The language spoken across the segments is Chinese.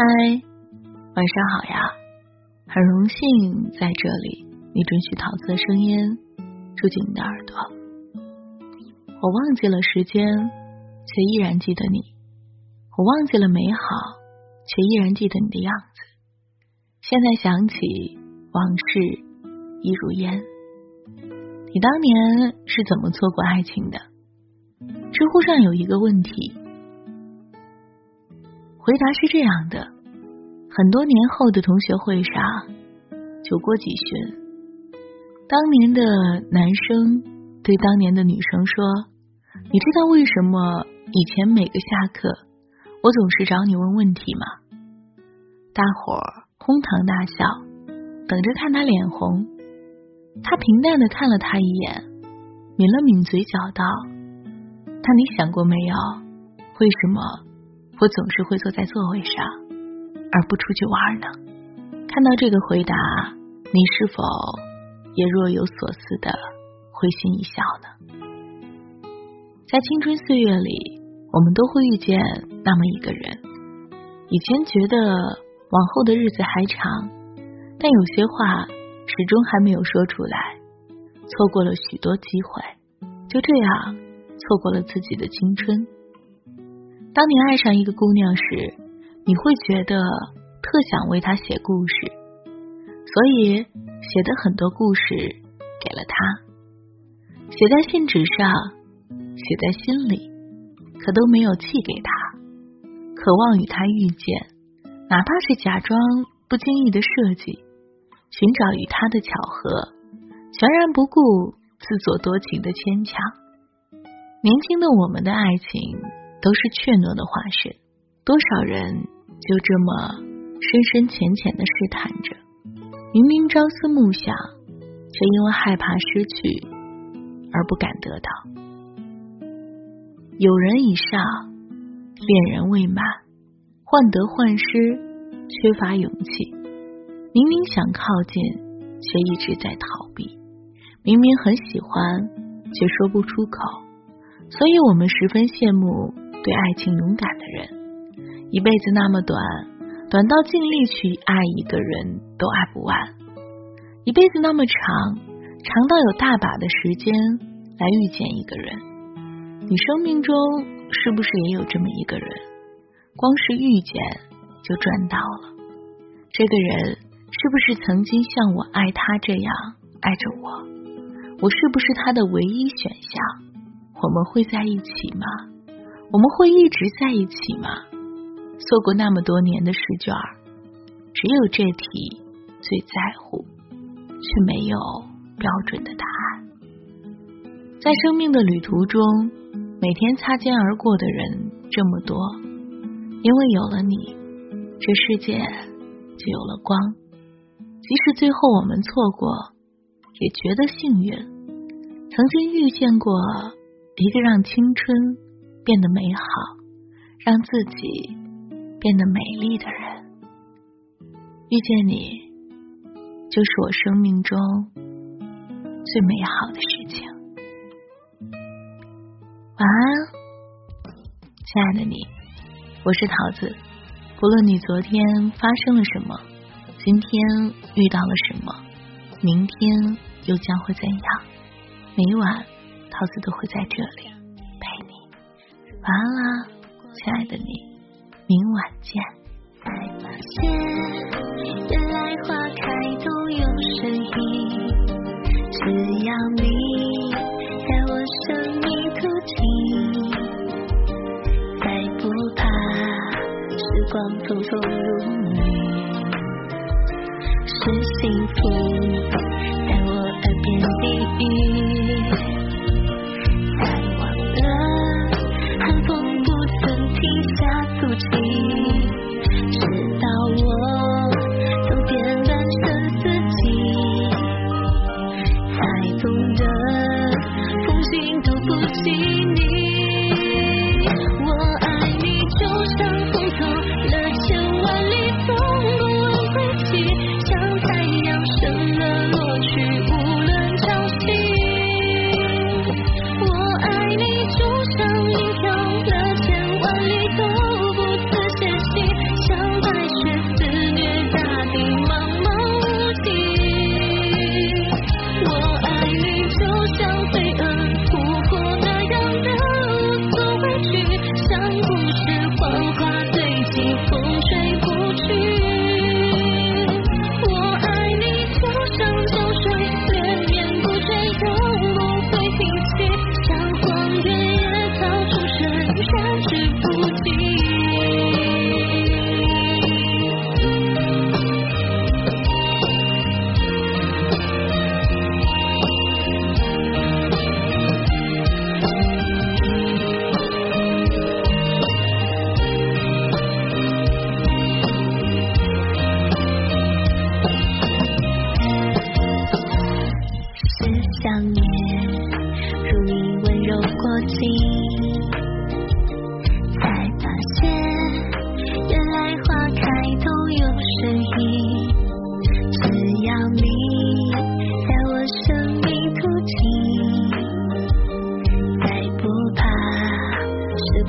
嗨，晚上好呀！很荣幸在这里，你准许桃子的声音住进你的耳朵。我忘记了时间，却依然记得你；我忘记了美好，却依然记得你的样子。现在想起往事一如烟。你当年是怎么错过爱情的？知乎上有一个问题。回答是这样的：很多年后的同学会上，酒过几巡，当年的男生对当年的女生说：“你知道为什么以前每个下课我总是找你问问题吗？”大伙儿哄堂大笑，等着看他脸红。他平淡的看了他一眼，抿了抿嘴角道：“那你想过没有，为什么？”我总是会坐在座位上，而不出去玩呢。看到这个回答，你是否也若有所思的会心一笑呢？在青春岁月里，我们都会遇见那么一个人。以前觉得往后的日子还长，但有些话始终还没有说出来，错过了许多机会，就这样错过了自己的青春。当你爱上一个姑娘时，你会觉得特想为她写故事，所以写的很多故事给了她，写在信纸上，写在心里，可都没有寄给她。渴望与她遇见，哪怕是假装不经意的设计，寻找与她的巧合，全然不顾自作多情的牵强。年轻的我们的爱情。都是怯懦的化身，多少人就这么深深浅浅的试探着，明明朝思暮想，却因为害怕失去而不敢得到。有人已上，恋人未满，患得患失，缺乏勇气。明明想靠近，却一直在逃避；明明很喜欢，却说不出口。所以我们十分羡慕。对爱情勇敢的人，一辈子那么短，短到尽力去爱一个人都爱不完；一辈子那么长，长到有大把的时间来遇见一个人。你生命中是不是也有这么一个人？光是遇见就赚到了。这个人是不是曾经像我爱他这样爱着我？我是不是他的唯一选项？我们会在一起吗？我们会一直在一起吗？做过那么多年的试卷，只有这题最在乎，却没有标准的答案。在生命的旅途中，每天擦肩而过的人这么多，因为有了你，这世界就有了光。即使最后我们错过，也觉得幸运，曾经遇见过一个让青春。变得美好，让自己变得美丽的人，遇见你就是我生命中最美好的事情。晚安，亲爱的你，我是桃子。不论你昨天发生了什么，今天遇到了什么，明天又将会怎样，每晚桃子都会在这里。晚安啦，亲爱的你，明晚见。才发现，原来花开都有声音，只要你在我生命途径，再不怕时光匆匆如云，是幸福在我耳边低语。should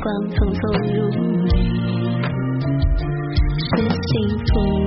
光匆匆如雨，是幸福。